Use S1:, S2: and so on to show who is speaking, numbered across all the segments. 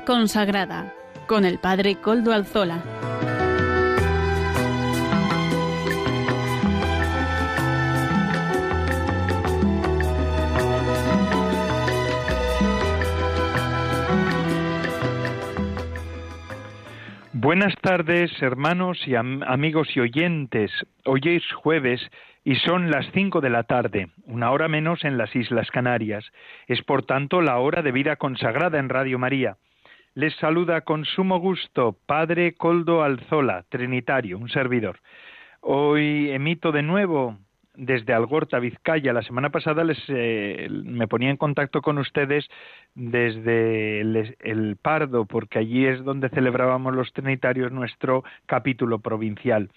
S1: Consagrada con el Padre Coldo Alzola.
S2: Buenas tardes, hermanos y amigos y oyentes. Hoy es jueves y son las cinco de la tarde, una hora menos en las Islas Canarias. Es por tanto la hora de vida consagrada en Radio María. Les saluda con sumo gusto Padre Coldo Alzola, Trinitario, un servidor. Hoy emito de nuevo desde Algorta, Vizcaya. La semana pasada les, eh, me ponía en contacto con ustedes desde el, Pardo, porque allí es donde celebrábamos los Trinitarios nuestro capítulo provincial.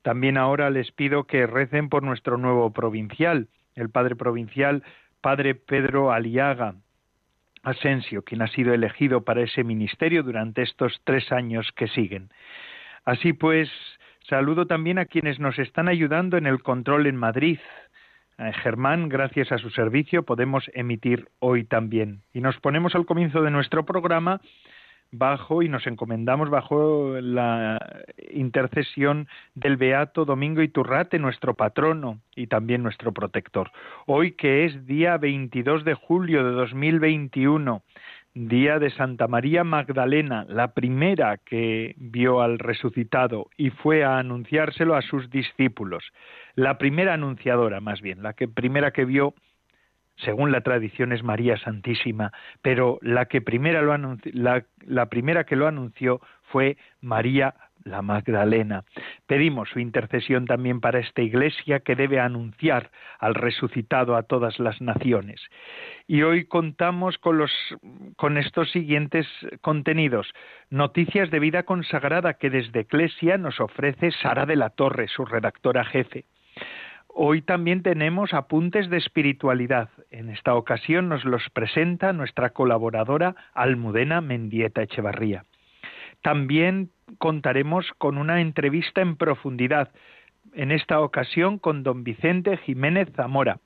S2: También ahora les pido que recen por nuestro nuevo provincial, el Padre Provincial, Padre Pedro Aliaga. Asensio, quien ha sido elegido para ese ministerio durante estos tres años que siguen. Así pues, Saludo también a quienes nos están ayudando en el control en Madrid. Eh, Germán, gracias a su servicio, podemos emitir hoy también. Y nos ponemos al comienzo de nuestro programa bajo y nos encomendamos bajo la intercesión del Beato Domingo Iturrate, nuestro patrono y también nuestro protector. Hoy que es día 22 de julio de 2021, día de Santa María Magdalena, la primera que vio al resucitado y fue a anunciárselo a sus discípulos, la primera anunciadora más bien, la que primera que vio según la tradición es María Santísima, pero la que primera la, primera que lo anunció fue María la Magdalena. Pedimos su intercesión también para esta Iglesia que debe anunciar al resucitado a todas las naciones. Y hoy contamos con, con estos siguientes contenidos. Noticias de vida consagrada que desde Eclesia nos ofrece Sara de la Torre, su redactora jefe. Hoy también tenemos apuntes de espiritualidad. En esta ocasión nos los presenta nuestra colaboradora Almudena Mendieta Echevarría. También contaremos con una entrevista en profundidad, en esta ocasión con don Vicente Jiménez Zamora,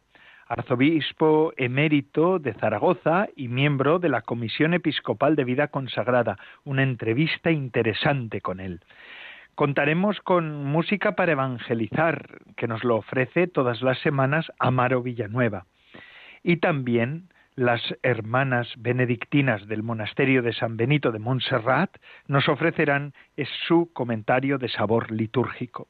S2: arzobispo emérito de Zaragoza y miembro de la Comisión Episcopal de Vida Consagrada. Una entrevista interesante con él. Contaremos con música para evangelizar, que nos lo ofrece todas las semanas Amaro Villanueva. Y también las hermanas benedictinas del monasterio de San Benito de Montserrat nos ofrecerán su comentario de sabor litúrgico.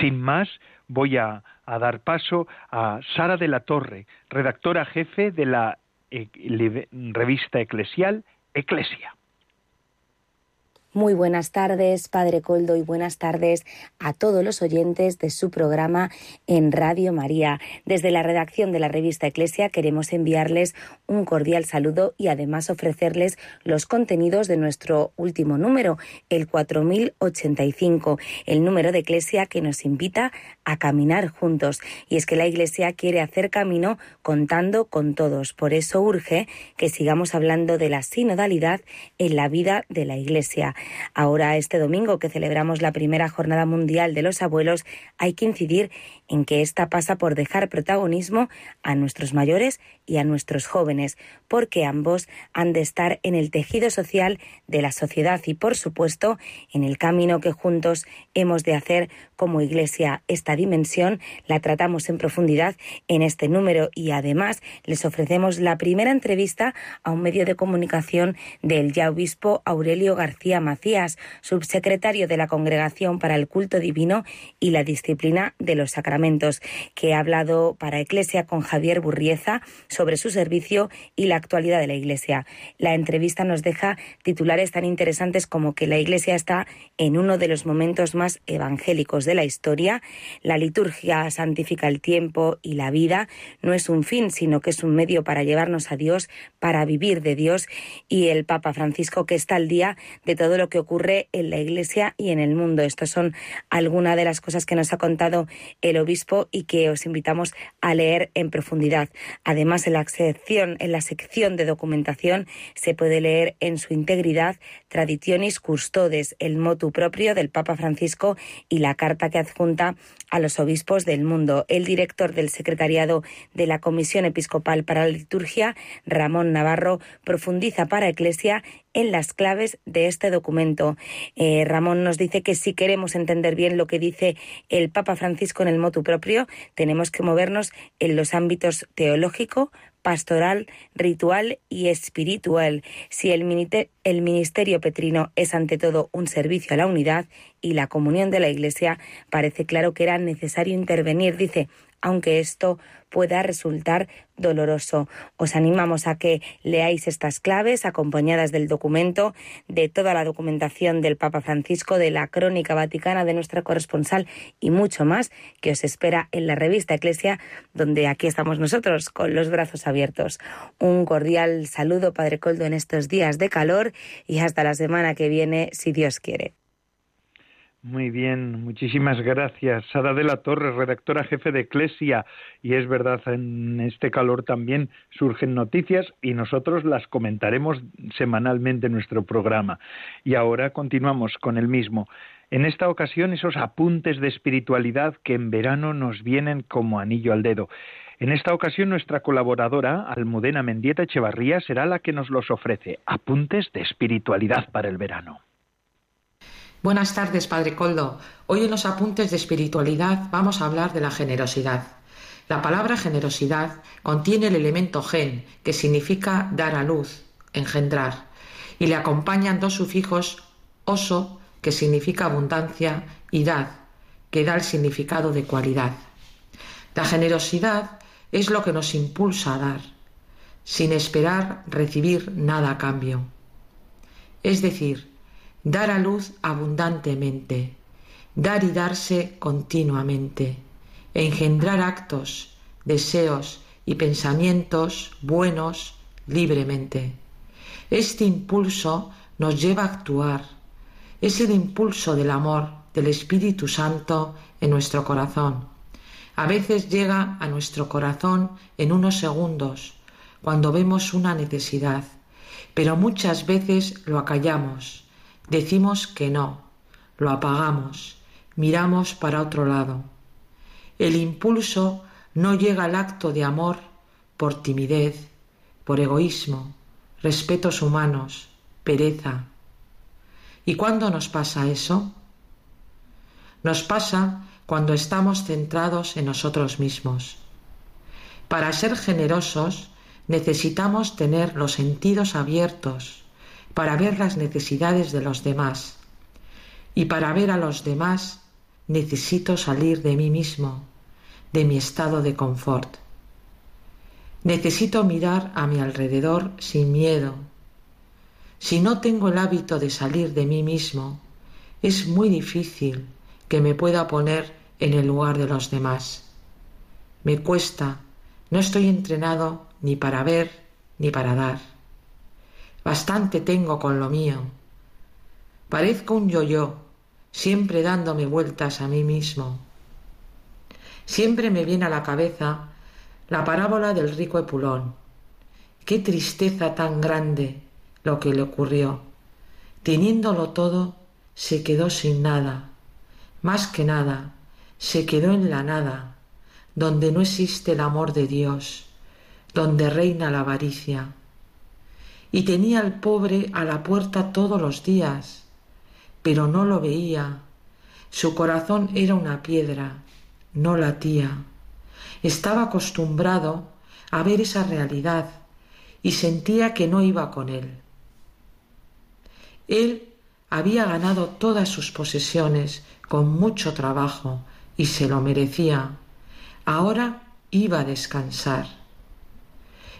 S2: Sin más, voy a, dar paso a Sara de la Torre, redactora jefe de la eh, revista eclesial Eclesia.
S3: Muy buenas tardes, Padre Coldo, y buenas tardes a todos los oyentes de su programa en Radio María. Desde la redacción de la revista Eclesia queremos enviarles un cordial saludo y además ofrecerles los contenidos de nuestro último número, el 4085, el número de Eclesia que nos invita a caminar juntos. Y es que la Iglesia quiere hacer camino contando con todos. Por eso urge que sigamos hablando de la sinodalidad en la vida de la Iglesia. Ahora, este domingo que celebramos la primera Jornada Mundial de los Abuelos, hay que incidir en que esta pasa por dejar protagonismo a nuestros mayores y a nuestros jóvenes, porque ambos han de estar en el tejido social de la sociedad y, por supuesto, en el camino que juntos hemos de hacer como Iglesia. Esta dimensión la tratamos en profundidad en este número y además les ofrecemos la primera entrevista a un medio de comunicación del ya obispo Aurelio García Macías, subsecretario de la Congregación para el Culto Divino y la Disciplina de los Sacramentos, que ha hablado para Eclesia con Javier Burrieza sobre su servicio y la actualidad de la Iglesia. La entrevista nos deja titulares tan interesantes como que la Iglesia está en uno de los momentos más evangélicos de la historia, la liturgia santifica el tiempo y la vida, no es un fin, sino que es un medio para llevarnos a Dios, para vivir de Dios, y el Papa Francisco que está al día de todo lo que ocurre en la Iglesia y en el mundo. Estas son algunas de las cosas que nos ha contado el obispo y que os invitamos a leer en profundidad. Además, en la sección, en la sección de documentación se puede leer en su integridad Traditionis Custodes, el motu propio del Papa Francisco y la carta que adjunta a los obispos del mundo. El director del secretariado de la Comisión Episcopal para la Liturgia, Ramón Navarro, profundiza para Eclesia en las claves de este documento. Eh, Ramón nos dice que si queremos entender bien lo que dice el Papa Francisco en el motu propio, tenemos que movernos en los ámbitos teológico, pastoral, ritual y espiritual. Si el, ministerio petrino es ante todo un servicio a la unidad y la comunión de la Iglesia, parece claro que era necesario intervenir, dice, aunque esto pueda resultar doloroso. Os animamos a que leáis estas claves acompañadas del documento, de toda la documentación del Papa Francisco, de la crónica vaticana de nuestra corresponsal y mucho más que os espera en la revista Eclesia, donde aquí estamos nosotros con los brazos abiertos. Un cordial saludo, Padre Coldo, en estos días de calor y hasta la semana que viene, si Dios quiere.
S2: Muy bien, muchísimas gracias. Sara de la Torre, redactora jefe de Eclesia. Y es verdad, en este calor también surgen noticias y nosotros las comentaremos semanalmente en nuestro programa. Y ahora continuamos con el mismo. En esta ocasión, esos apuntes de espiritualidad que en verano nos vienen como anillo al dedo. En esta ocasión, nuestra colaboradora, Almudena Mendieta Echevarría, será la que nos los ofrece. Apuntes de espiritualidad para el verano.
S4: Buenas tardes, Padre Coldo. Hoy en los apuntes de espiritualidad vamos a hablar de la generosidad. La palabra generosidad contiene el elemento gen, que significa dar a luz, engendrar, y le acompañan dos sufijos oso, que significa abundancia, y dad, que da el significado de cualidad. La generosidad es lo que nos impulsa a dar, sin esperar recibir nada a cambio. Es decir, dar a luz abundantemente, dar y darse continuamente, engendrar actos, deseos y pensamientos buenos libremente. Este impulso nos lleva a actuar. Es el impulso del amor del Espíritu Santo en nuestro corazón. A veces llega a nuestro corazón en unos segundos, cuando vemos una necesidad, pero muchas veces lo acallamos Decimos que no, lo apagamos, miramos para otro lado. El impulso no llega al acto de amor por timidez, por egoísmo, respetos humanos, pereza. ¿Y cuándo nos pasa eso? Nos pasa cuando estamos centrados en nosotros mismos. Para ser generosos necesitamos tener los sentidos abiertos, para ver las necesidades de los demás. Y para ver a los demás necesito salir de mí mismo, de mi estado de confort. Necesito mirar a mi alrededor sin miedo. Si no tengo el hábito de salir de mí mismo, es muy difícil que me pueda poner en el lugar de los demás. Me cuesta, no estoy entrenado ni para ver ni para dar. Bastante tengo con lo mío. Parezco un yo-yo, siempre dándome vueltas a mí mismo. Siempre me viene a la cabeza la parábola del rico Epulón. Qué tristeza tan grande lo que le ocurrió. Teniéndolo todo, se quedó sin nada. Más que nada, se quedó en la nada, donde no existe el amor de Dios, donde reina la avaricia y tenía al pobre a la puerta todos los días, pero no lo veía. Su corazón era una piedra, no latía. Estaba acostumbrado a ver esa realidad y sentía que no iba con él. Él había ganado todas sus posesiones con mucho trabajo y se lo merecía. Ahora iba a descansar.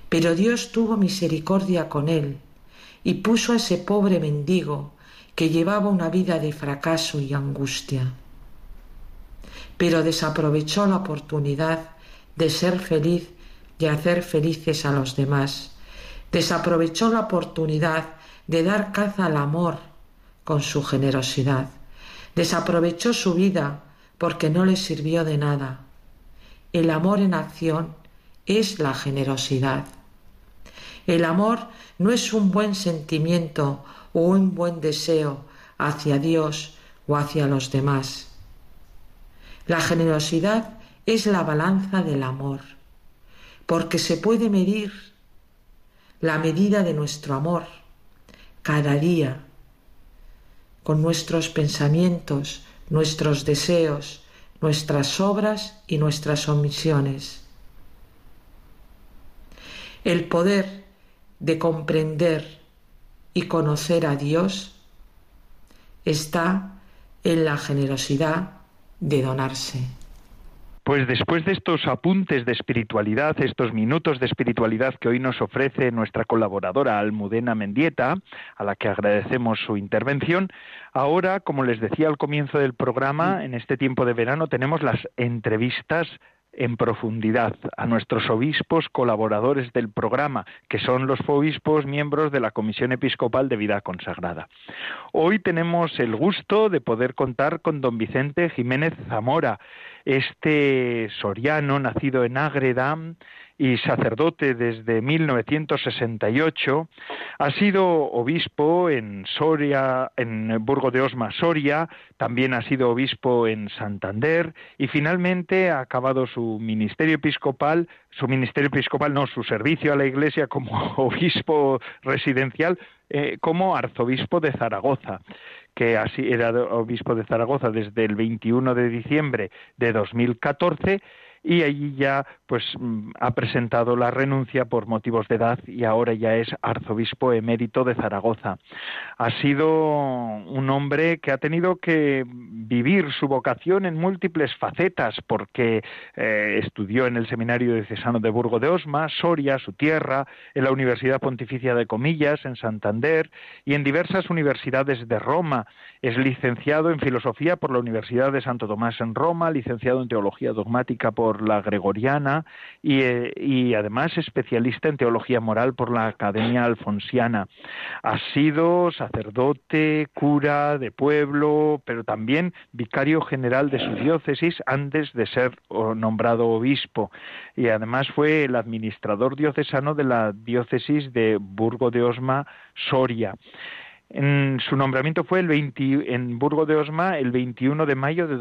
S4: Pero Dios tuvo misericordia con él y puso a ese pobre mendigo que llevaba una vida de fracaso y angustia. Pero desaprovechó la oportunidad de ser feliz y hacer felices a los demás. Desaprovechó la oportunidad de dar caza al amor con su generosidad. Desaprovechó su vida porque no le sirvió de nada. El amor en acción es la generosidad. El amor no es un buen sentimiento o un buen deseo hacia Dios o hacia los demás. La generosidad es la balanza del amor, porque se puede medir la medida de nuestro amor cada día con nuestros pensamientos, nuestros deseos, nuestras obras y nuestras omisiones. El poder de comprender y conocer a Dios está en la generosidad de donarse.
S2: Pues después de estos apuntes de espiritualidad, estos minutos de espiritualidad que hoy nos ofrece nuestra colaboradora Almudena Mendieta, a la que agradecemos su intervención, ahora, como les decía al comienzo del programa, en este tiempo de verano tenemos las entrevistas en profundidad a nuestros obispos colaboradores del programa, que son los obispos miembros de la Comisión Episcopal de Vida Consagrada. Hoy tenemos el gusto de poder contar con don Vicente Jiménez Zamora, este soriano nacido en Ágreda, y sacerdote desde 1968, ha sido obispo en Soria, en Burgo de Osma, Soria, también ha sido obispo en Santander y finalmente ha acabado su ministerio episcopal, su ministerio episcopal no, su servicio a la Iglesia como obispo residencial, eh, como arzobispo de Zaragoza que así era obispo de Zaragoza desde el 21 de diciembre de 2014 y allí ya pues mm, ha presentado la renuncia por motivos de edad y ahora ya es arzobispo emérito de Zaragoza. Ha sido un hombre que ha tenido que vivir su vocación en múltiples facetas porque eh, estudió en el seminario diocesano de Burgo de Osma, Soria, su tierra, en la Universidad Pontificia de Comillas, en Santander y en diversas universidades de Roma. Es licenciado en filosofía por la Universidad de Santo Tomás en Roma, licenciado en teología dogmática por la Gregoriana eh, y, además especialista en teología moral por la Academia Alfonsiana. Ha sido sacerdote, cura de pueblo, pero también vicario general de su diócesis antes de ser nombrado obispo. Y además fue el administrador diocesano de la diócesis de Burgo de Osma, Soria. Su nombramiento fue el 20, en Burgo de Osma el 21 de mayo de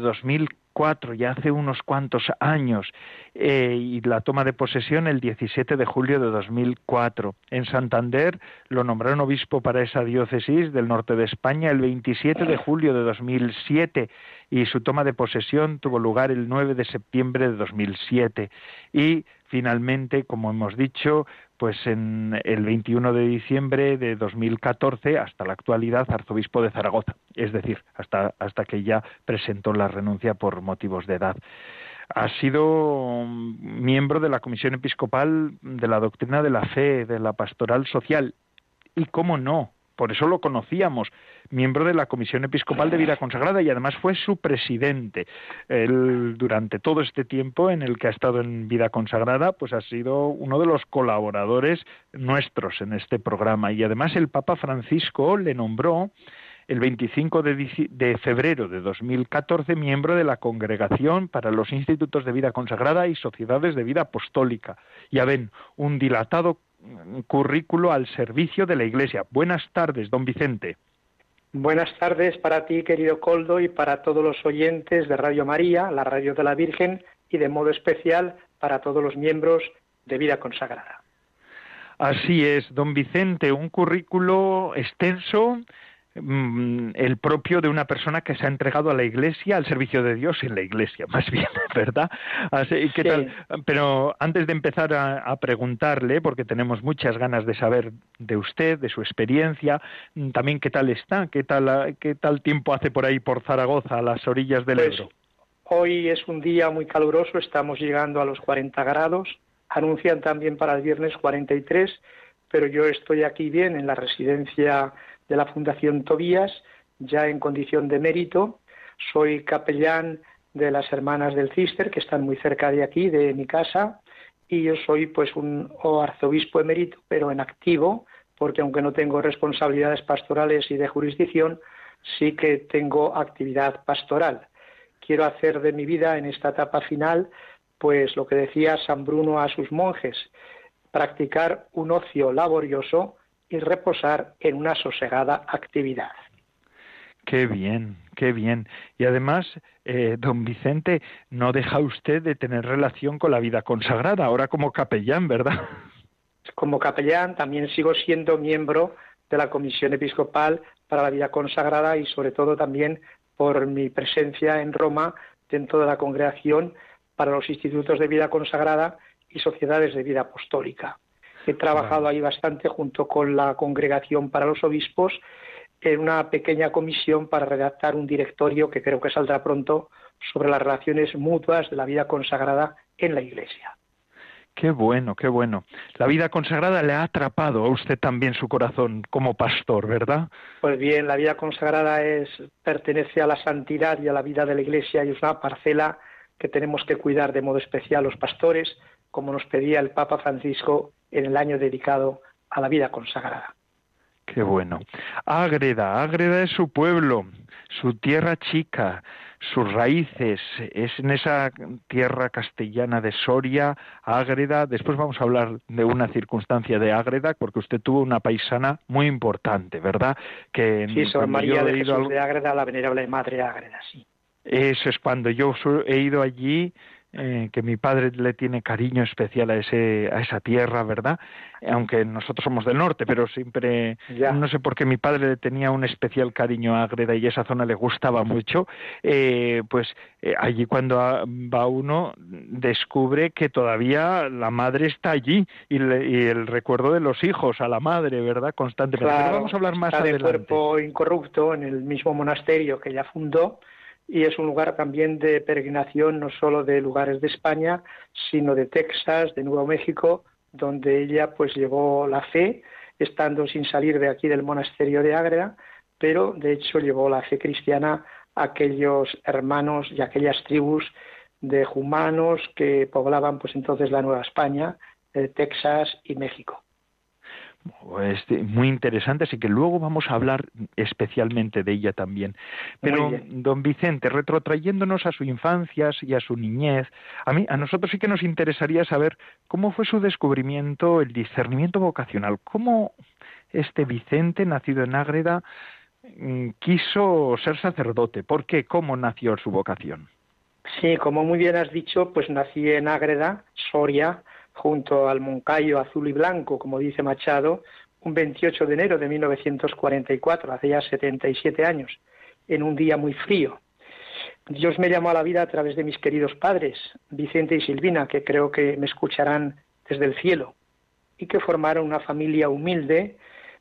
S2: 2004, ya hace unos cuantos años, eh, y la toma de posesión el 17 de julio de 2004. En Santander lo nombraron obispo para esa diócesis del norte de España el 27 de julio de 2007 y su toma de posesión tuvo lugar el 9 de septiembre de 2007. Y finalmente, como hemos dicho, pues en el 21 de diciembre de 2014 hasta la actualidad arzobispo de Zaragoza, es decir, hasta, hasta que ya presentó la renuncia por motivos de edad. Ha sido miembro de la Comisión Episcopal de la Doctrina de la Fe, de la Pastoral Social y, cómo no, por eso lo conocíamos, miembro de la Comisión Episcopal de Vida Consagrada y además fue su presidente. Él, durante todo este tiempo en el que ha estado en Vida Consagrada, pues ha sido uno de los colaboradores nuestros en este programa. Y además el Papa Francisco le nombró el 25 de, de, febrero de 2014 miembro de la Congregación para los Institutos de Vida Consagrada y Sociedades de Vida Apostólica. Ya ven, un dilatado currículo al servicio de la Iglesia. Buenas tardes, don Vicente.
S5: Buenas tardes para ti, querido Coldo, y para todos los oyentes de Radio María, la radio de la Virgen, y de modo especial para todos los miembros de Vida Consagrada.
S2: Así es, don Vicente, un currículo extenso Mm, el propio de una persona que se ha entregado a la Iglesia, al servicio de Dios en la Iglesia, más bien, ¿verdad? Así, ¿qué tal? Pero antes de empezar a, preguntarle, porque tenemos muchas ganas de saber de usted, de su experiencia, mm, también qué tal está, qué tal, qué tal tiempo hace por ahí por Zaragoza, a las orillas del pues, Ebro.
S5: Hoy es un día muy caluroso, estamos llegando a los 40 grados, anuncian también para el viernes 43, pero yo estoy aquí bien en la residencia de la Fundación Tobías, ya en condición de mérito. Soy capellán de las Hermanas del Cister, que están muy cerca de aquí, de mi casa, y yo soy pues un arzobispo emérito, pero en activo, porque aunque no tengo responsabilidades pastorales y de jurisdicción, sí que tengo actividad pastoral. Quiero hacer de mi vida en esta etapa final, pues lo que decía San Bruno a sus monjes, practicar un ocio laborioso y reposar en una sosegada actividad.
S2: Qué bien, qué bien. Y además, eh, don Vicente, no deja usted de tener relación con la vida consagrada, ahora como capellán, ¿verdad?
S5: Como capellán también sigo siendo miembro de la Comisión Episcopal para la Vida Consagrada y sobre todo también por mi presencia en Roma dentro de la congregación para los institutos de vida consagrada y sociedades de vida apostólica. He trabajado ahí bastante junto con la congregación para los obispos en una pequeña comisión para redactar un directorio que creo que saldrá pronto sobre las relaciones mutuas de la vida consagrada en la Iglesia.
S2: Qué bueno, qué bueno. La vida consagrada le ha atrapado a usted también su corazón como pastor, ¿verdad?
S5: Pues bien, la vida consagrada es pertenece a la santidad y a la vida de la Iglesia y es una parcela que tenemos que cuidar de modo especial los pastores, como nos pedía el Papa Francisco en el año dedicado a la vida consagrada.
S2: Qué bueno. Ágreda, Ágreda es su pueblo, su tierra chica, sus raíces, es en esa tierra castellana de Soria, Ágreda. Después vamos a hablar de una circunstancia de Ágreda, porque usted tuvo una paisana muy importante, ¿verdad?
S5: Que sí, Sor María de Jesús de Ágreda, la venerable madre Ágreda, sí.
S2: Eso es cuando yo he ido allí, eh, que mi padre le tiene cariño especial a ese a esa tierra, ¿verdad? Aunque nosotros somos del norte, pero siempre no sé por qué mi padre le tenía un especial cariño a Agreda y esa zona le gustaba mucho. Eh, pues eh, allí cuando va uno descubre que todavía la madre está allí y, el recuerdo de los hijos a la madre, ¿verdad? Constantemente.
S5: pero vamos a hablar más está adelante. de cuerpo incorrupto en el mismo monasterio que ella fundó y es un lugar también de peregrinación no solo de lugares de España, sino de Texas, de Nuevo México, donde ella pues llevó la fe, estando sin salir de aquí del monasterio de Ágreda, pero de hecho llevó la fe cristiana a aquellos hermanos y aquellas tribus de humanos que poblaban pues entonces la Nueva España, eh, Texas y México.
S2: Este, muy interesante, así que luego vamos a hablar especialmente de ella también. Pero, don Vicente, retrotrayéndonos a su infancia y a su niñez, a mí, a nosotros sí que nos interesaría saber cómo fue su descubrimiento, el discernimiento vocacional, cómo este Vicente, nacido en Ágreda, mm, quiso ser sacerdote. ¿Por qué? ¿Cómo nació su vocación?
S5: Sí, como muy bien has dicho, pues nací en Ágreda, Soria, junto al Moncayo azul y blanco, como dice Machado, un 28 de enero de 1944, hace ya 77 años, en un día muy frío. Dios me llamó a la vida a través de mis queridos padres, Vicente y Silvina, que creo que me escucharán desde el cielo, y que formaron una familia humilde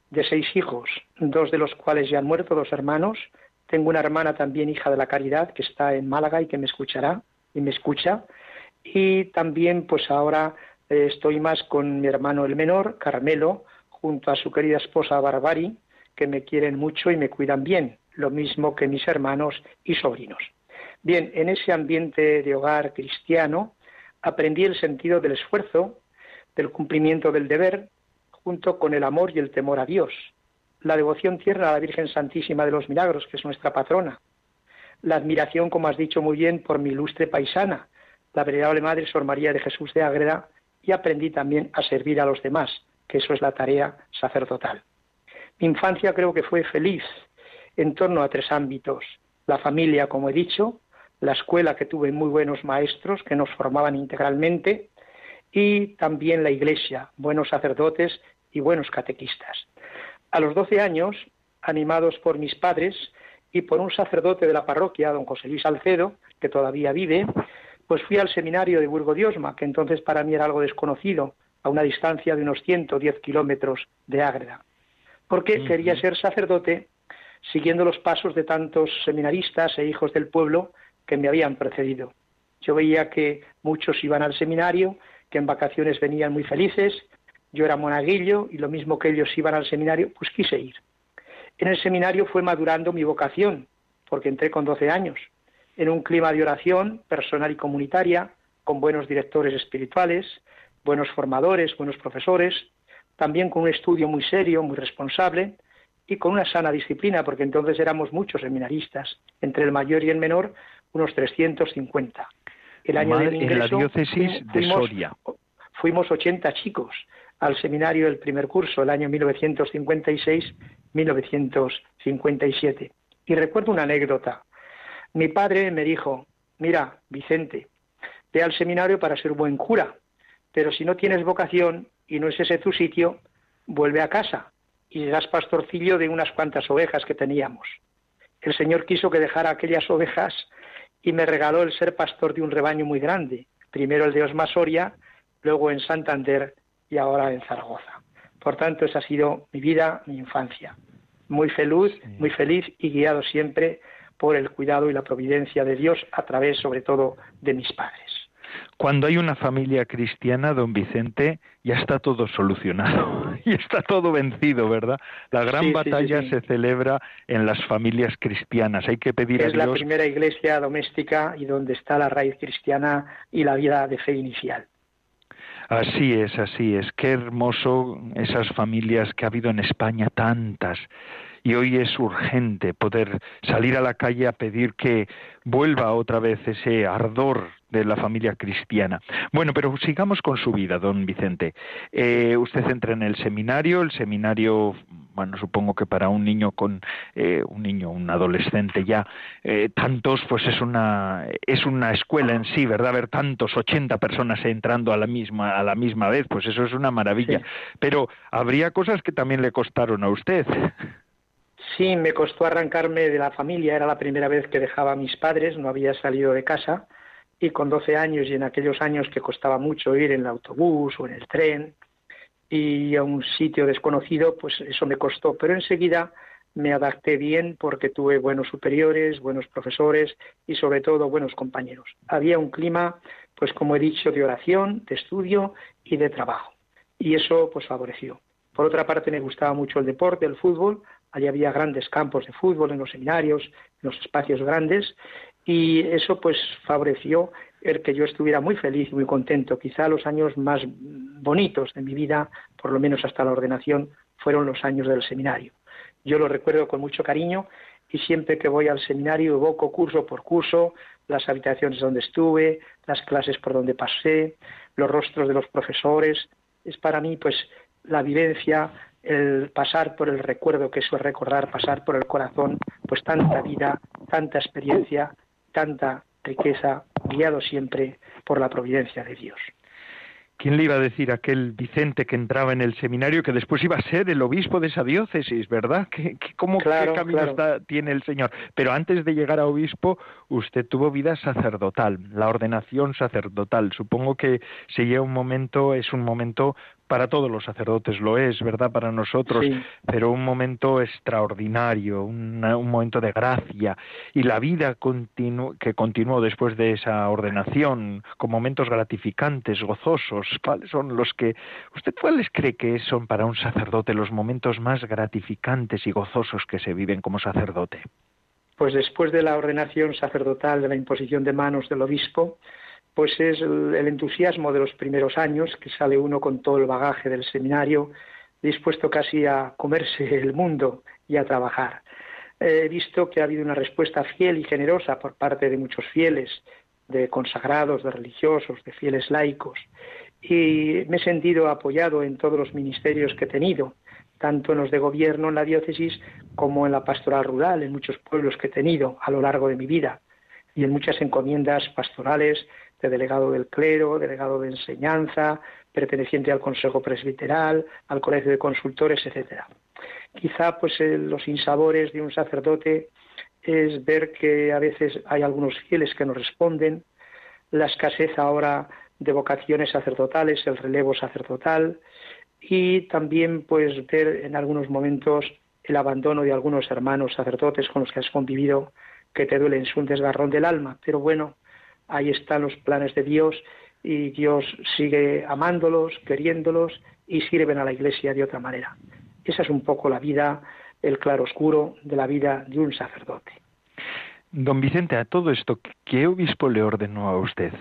S5: de seis hijos, dos de los cuales ya han muerto, dos hermanos. Tengo una hermana también hija de la caridad que está en Málaga y que me escuchará y me escucha. Y también pues ahora eh, estoy más con mi hermano el menor, Carmelo, junto a su querida esposa Barbari, que me quieren mucho y me cuidan bien, lo mismo que mis hermanos y sobrinos. Bien, en ese ambiente de hogar cristiano aprendí el sentido del esfuerzo, del cumplimiento del deber, junto con el amor y el temor a Dios, la devoción tierna a la Virgen Santísima de los Milagros, que es nuestra patrona, la admiración, como has dicho muy bien, por mi ilustre paisana, la venerable Madre Sor María de Jesús de Ágreda, y aprendí también a servir a los demás, que eso es la tarea sacerdotal. Mi infancia creo que fue feliz en torno a tres ámbitos. La familia, como he dicho, la escuela que tuve muy buenos maestros que nos formaban integralmente y también la iglesia, buenos sacerdotes y buenos catequistas. A los doce años, animados por mis padres y por un sacerdote de la parroquia, don José Luis Alcedo, que todavía vive, pues fui al seminario de Burgo Diosma, que entonces para mí era algo desconocido, a una distancia de unos 110 kilómetros de Ágreda, porque quería ser sacerdote siguiendo los pasos de tantos seminaristas e hijos del pueblo que me habían precedido. Yo veía que muchos iban al seminario, que en vacaciones venían muy felices, yo era monaguillo y lo mismo que ellos iban al seminario, pues quise ir. En el seminario fue madurando mi vocación, porque entré con 12 años en un clima de oración personal y comunitaria, con buenos directores espirituales, buenos formadores, buenos profesores, también con un estudio muy serio, muy responsable, y con una sana disciplina, porque entonces éramos muchos seminaristas, entre el mayor y el menor, unos 350.
S2: El año de en la diócesis de Soria.
S5: Fuimos 80 chicos al seminario del primer curso, el año 1956-1957. Y recuerdo una anécdota. Mi padre me dijo, mira, Vicente, ve al seminario para ser buen cura, pero si no tienes vocación y no es ese tu sitio, vuelve a casa y serás pastorcillo de unas cuantas ovejas que teníamos. El Señor quiso que dejara aquellas ovejas y me regaló el ser pastor de un rebaño muy grande, primero el de Osma Soria, luego en Santander y ahora en Zaragoza. Por tanto, esa ha sido mi vida, mi infancia. Muy feliz, muy feliz y guiado siempre por el cuidado y la providencia de Dios a través, sobre todo, de mis padres.
S2: Cuando hay una familia cristiana, don Vicente, ya está todo solucionado y está todo vencido, ¿verdad? La gran batalla se celebra en las familias cristianas. Hay que pedir
S5: a
S2: Dios.
S5: Es la primera iglesia doméstica y donde está la raíz cristiana y la vida de fe inicial.
S2: Así es, así es. Qué hermoso esas familias que ha habido en España, tantas, y hoy es urgente poder salir a la calle a pedir que vuelva otra vez ese ardor de la familia cristiana. Bueno, pero sigamos con su vida, don Vicente. Eh, usted entra en el seminario, el seminario, bueno, supongo que para un niño con eh, un niño, un adolescente ya, eh, tantos, pues es una es una escuela en sí, ¿verdad? Ver tantos, 80 personas entrando a la misma a la misma vez, pues eso es una maravilla. Pero habría cosas que también le costaron a usted.
S5: Sí, me costó arrancarme de la familia, era la primera vez que dejaba a mis padres, no había salido de casa y con 12 años y en aquellos años que costaba mucho ir en el autobús o en el tren y a un sitio desconocido, pues eso me costó, pero enseguida me adapté bien porque tuve buenos superiores, buenos profesores y sobre todo buenos compañeros. Había un clima, pues como he dicho, de oración, de estudio y de trabajo. Y eso pues favoreció. Por otra parte me gustaba mucho el deporte, el fútbol, Allí había grandes campos de fútbol en los seminarios, en los espacios grandes, y eso pues favoreció el que yo estuviera muy feliz y muy contento. Quizá los años más bonitos de mi vida, por lo menos hasta la ordenación, fueron los años del seminario. Yo lo recuerdo con mucho cariño y siempre que voy al seminario evoco curso por curso las habitaciones donde estuve, las clases por donde pasé, los rostros de los profesores. Es para mí pues la vivencia el pasar por el recuerdo, que es recordar, pasar por el corazón, pues tanta vida, tanta experiencia, tanta riqueza, guiado siempre por la providencia de Dios.
S2: ¿Quién le iba a decir a aquel Vicente que entraba en el seminario que después iba a ser el obispo de esa diócesis, verdad? ¿Qué, cómo, ¿Qué camino tiene el Señor? Pero antes de llegar a obispo, usted tuvo vida sacerdotal, la ordenación sacerdotal. Supongo que se llega un momento, es un momento para todos los sacerdotes lo es, ¿verdad? Para nosotros, pero un momento extraordinario, un momento de gracia y la vida que continuó después de esa ordenación con momentos gratificantes, gozosos, ¿cuáles son los que usted cuáles cree que son para un sacerdote los momentos más gratificantes y gozosos que se viven como sacerdote?
S5: Pues después de la ordenación sacerdotal, de la imposición de manos del obispo, pues es el, entusiasmo de los primeros años, que sale uno con todo el bagaje del seminario, dispuesto casi a comerse el mundo y a trabajar. He visto que ha habido una respuesta fiel y generosa por parte de muchos fieles, de consagrados, de religiosos, de fieles laicos, y me he sentido apoyado en todos los ministerios que he tenido, tanto en los de gobierno en la diócesis como en la pastoral rural, en muchos pueblos que he tenido a lo largo de mi vida, y en muchas encomiendas pastorales de delegado del clero, delegado de enseñanza, perteneciente al Consejo Presbiteral, al Colegio de Consultores, etcétera. Quizá pues eh, los insabores de un sacerdote es ver que a veces hay algunos fieles que no responden, la escasez ahora de vocaciones sacerdotales, el relevo sacerdotal y también pues ver en algunos momentos el abandono de algunos hermanos sacerdotes con los que has convivido que te duelen, es un desgarrón del alma, pero bueno, ahí están los planes de Dios y Dios sigue amándolos, queriéndolos y sirven a la Iglesia de otra manera. Esa es un poco la vida, el claroscuro de la vida de un sacerdote.
S2: Don Vicente, a todo esto, ¿qué obispo le ordenó a usted?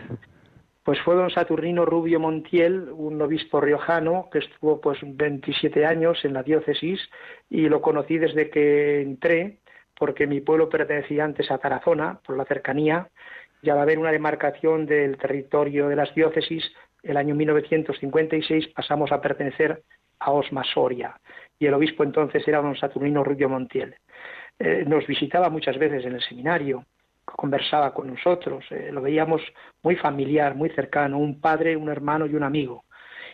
S5: Pues fue don Saturnino Rubio Montiel, un obispo riojano que estuvo pues 27 años en la diócesis y lo conocí desde que entré, porque mi pueblo pertenecía antes a Tarazona, por la cercanía, ya va a haber una demarcación del territorio de las diócesis, el año 1956 pasamos a pertenecer a Osma Soria y el obispo entonces era don Saturnino Rubio Montiel. Eh, nos visitaba muchas veces en el seminario, conversaba con nosotros, eh, lo veíamos muy familiar, muy cercano, un padre, un hermano y un amigo.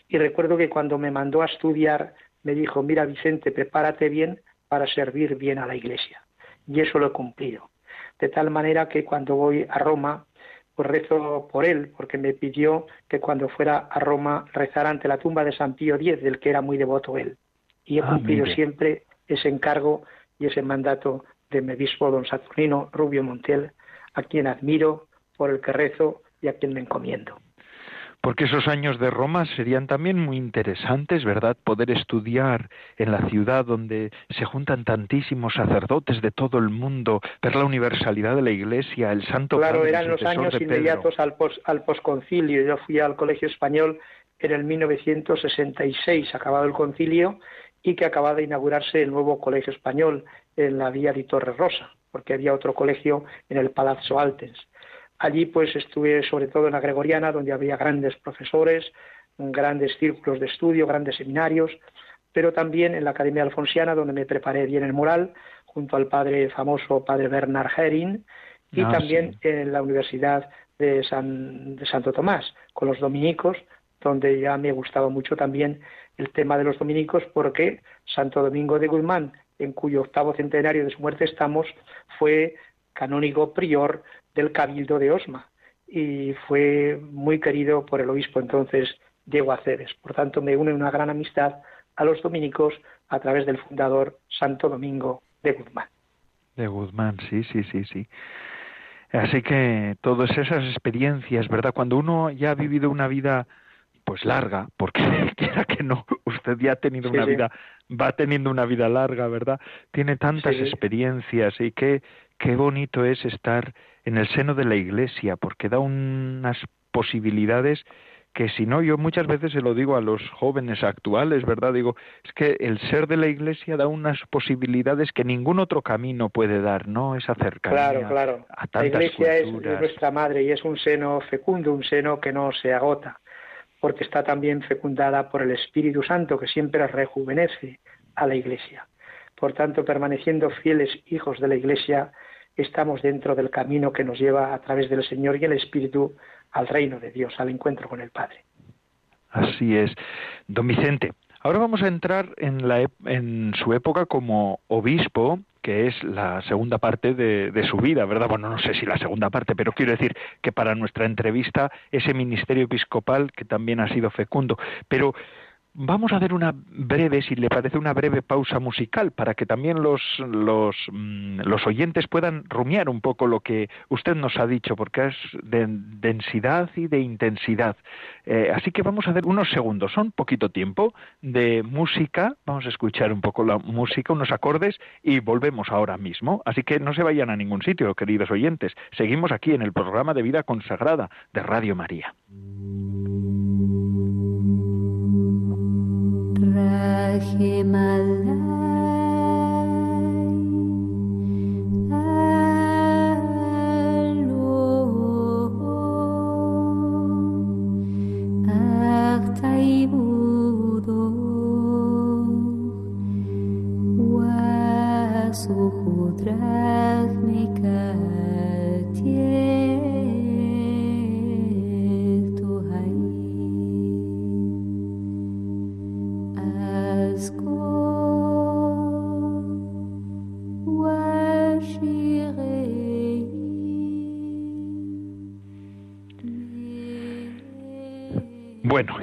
S5: Y recuerdo que cuando me mandó a estudiar, me dijo, mira Vicente, prepárate bien para servir bien a la Iglesia. Y eso lo he cumplido. De tal manera que cuando voy a Roma, pues rezo por él, porque me pidió que cuando fuera a Roma rezara ante la tumba de San Pío X, del que era muy devoto él. Y he ah, cumplido siempre ese encargo y ese mandato de mi obispo don Saturnino Rubio Montiel, a quien admiro, por el que rezo y a quien me encomiendo.
S2: Porque esos años de Roma serían también muy interesantes, ¿verdad? Poder estudiar en la ciudad donde se juntan tantísimos sacerdotes de todo el mundo, ver la universalidad de la Iglesia, el Santo
S5: Claro, eran los años inmediatos al, pos, al posconcilio. Yo fui al Colegio Español en el 1966, acabado el concilio, y que acababa de inaugurarse el nuevo Colegio Español en la vía de Torre Rosa porque había otro colegio en el Palazzo Altens. Allí pues estuve sobre todo en la Gregoriana, donde había grandes profesores, grandes círculos de estudio, grandes seminarios, pero también en la Academia Alfonsiana, donde me preparé bien el moral, junto al padre famoso padre Bernard Herring, y ah, también en la Universidad de, San, de Santo Tomás, con los dominicos, donde ya me gustaba mucho también el tema de los dominicos, porque Santo Domingo de Guzmán en cuyo octavo centenario de su muerte estamos, fue canónigo prior del Cabildo de Osma y fue muy querido por el obispo entonces Diego Aceres. Por tanto, me une una gran amistad a los dominicos a través del fundador Santo Domingo de Guzmán.
S2: De Guzmán, sí, sí, sí, sí. Así que todas esas experiencias, ¿verdad? Cuando uno ya ha vivido una vida pues larga, porque quiera que no, usted ya ha tenido una vida, va teniendo una vida larga, ¿verdad? Tiene tantas experiencias y qué, qué bonito es estar en el seno de la iglesia, porque da unas posibilidades que si no, yo muchas veces se lo digo a los jóvenes actuales, ¿verdad? Digo, es que el ser de la iglesia da unas posibilidades que ningún otro camino puede dar, ¿no? Esa cercanía
S5: claro, claro. La iglesia es nuestra madre y es un seno fecundo, un seno que no se agota porque está también fecundada por el Espíritu Santo que siempre rejuvenece a la Iglesia. Por tanto, permaneciendo fieles hijos de la Iglesia, estamos dentro del camino que nos lleva a través del Señor y el Espíritu al reino de Dios, al encuentro con el Padre.
S2: Así es. Don Vicente, ahora vamos a entrar en, la, su época como obispo que es la segunda parte de, su vida, ¿verdad? Bueno, no sé si la segunda parte, pero quiero decir que para nuestra entrevista ese ministerio episcopal que también ha sido fecundo. Pero Vamos a hacer una breve, si le parece, una breve pausa musical para que también los, los, mm, los, oyentes puedan rumiar un poco lo que usted nos ha dicho, porque es de densidad y de intensidad. Eh, así que vamos a hacer unos segundos, son poquito tiempo de música, vamos a escuchar un poco la música, unos acordes y volvemos ahora mismo. Así que no se vayan a ningún sitio, queridos oyentes. Seguimos aquí en el programa de vida consagrada de Radio María.
S6: Himalaya.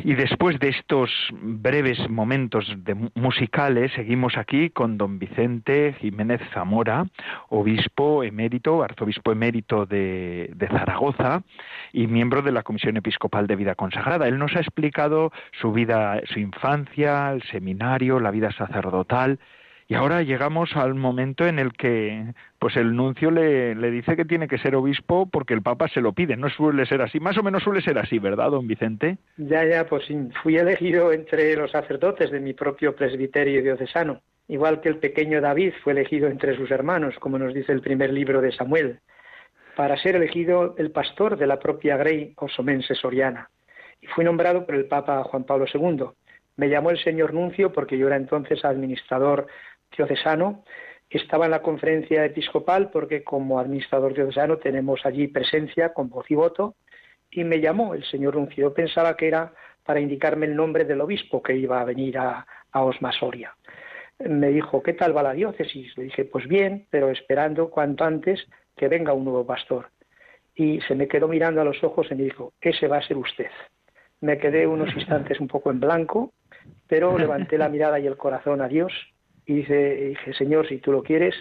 S2: Y después de estos breves momentos musicales, seguimos aquí con don Vicente Jiménez Zamora, obispo emérito, arzobispo emérito de, de, Zaragoza y miembro de la Comisión Episcopal de Vida Consagrada. Él nos ha explicado su vida, su infancia, el seminario, la vida sacerdotal Y ahora llegamos al momento en el que pues el nuncio le, dice que tiene que ser obispo porque el Papa se lo pide. No suele ser así, más o menos suele ser así, ¿verdad, don Vicente?
S5: Ya, ya, pues fui elegido entre los sacerdotes de mi propio presbiterio diocesano, igual que el pequeño David fue elegido entre sus hermanos, como nos dice el primer libro de Samuel, para ser elegido el pastor de la propia Grey osomense soriana. Y fui nombrado por el Papa Juan Pablo II. Me llamó el señor nuncio porque yo era entonces administrador diocesano estaba en la conferencia episcopal porque como administrador diocesano tenemos allí presencia con voz y voto y me llamó el señor Nuncio. pensaba que era para indicarme el nombre del obispo que iba a venir a, a Osmasoria. Me dijo, ¿qué tal va la diócesis? Le dije, pues bien, pero esperando cuanto antes que venga un nuevo pastor. Y se me quedó mirando a los ojos y me dijo, ese va a ser usted. Me quedé unos instantes un poco en blanco, pero levanté la mirada y el corazón a Dios y dice, dije, Señor, si tú lo quieres,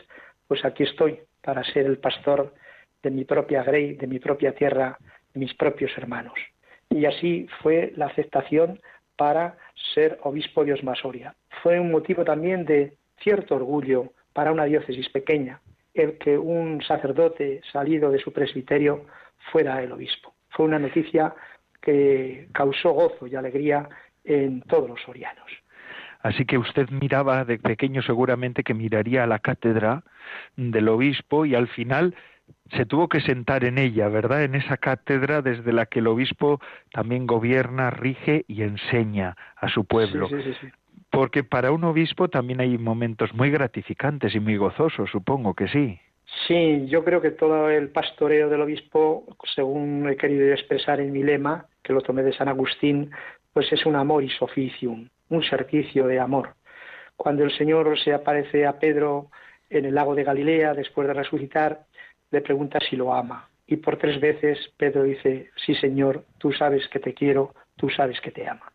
S5: pues aquí estoy para ser el pastor de mi propia grey, de mi propia tierra, de mis propios hermanos. Y así fue la aceptación para ser obispo de Osmasoria. Fue un motivo también de cierto orgullo para una diócesis pequeña el que un sacerdote salido de su presbiterio fuera el obispo. Fue una noticia que causó gozo y alegría en todos los sorianos.
S2: Así que usted miraba de pequeño seguramente que miraría a la cátedra del obispo y al final se tuvo que sentar en ella, ¿verdad? En esa cátedra desde la que el obispo también gobierna, rige y enseña a su pueblo. Porque para un obispo también hay momentos muy gratificantes y muy gozosos, supongo que sí.
S5: Sí, yo creo que todo el pastoreo del obispo, según he querido expresar en mi lema, que lo tomé de San Agustín, pues es un amor y oficium un servicio de amor. Cuando el Señor se aparece a Pedro en el lago de Galilea después de resucitar, le pregunta si lo ama. Y por tres veces Pedro dice, sí Señor, tú sabes que te quiero, tú sabes que te ama.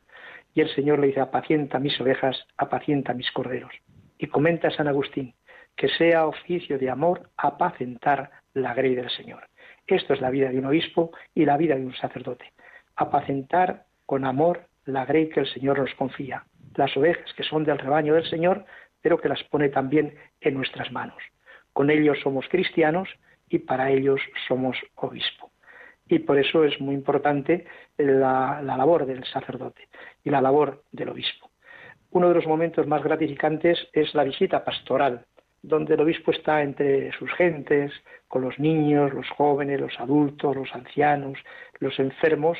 S5: Y el Señor le dice, apacienta mis ovejas, apacienta mis corderos. Y comenta San Agustín, que sea oficio de amor apacentar la grey del Señor. Esto es la vida de un obispo y la vida de un sacerdote. Apacentar con amor la grey que el Señor nos confía, las ovejas que son del rebaño del Señor, pero que las pone también en nuestras manos. Con ellos somos cristianos y para ellos somos obispo. Y por eso es muy importante la, la labor del sacerdote y la labor del obispo. Uno de los momentos más gratificantes es la visita pastoral, donde el obispo está entre sus gentes, con los niños, los jóvenes, los adultos, los ancianos, los enfermos,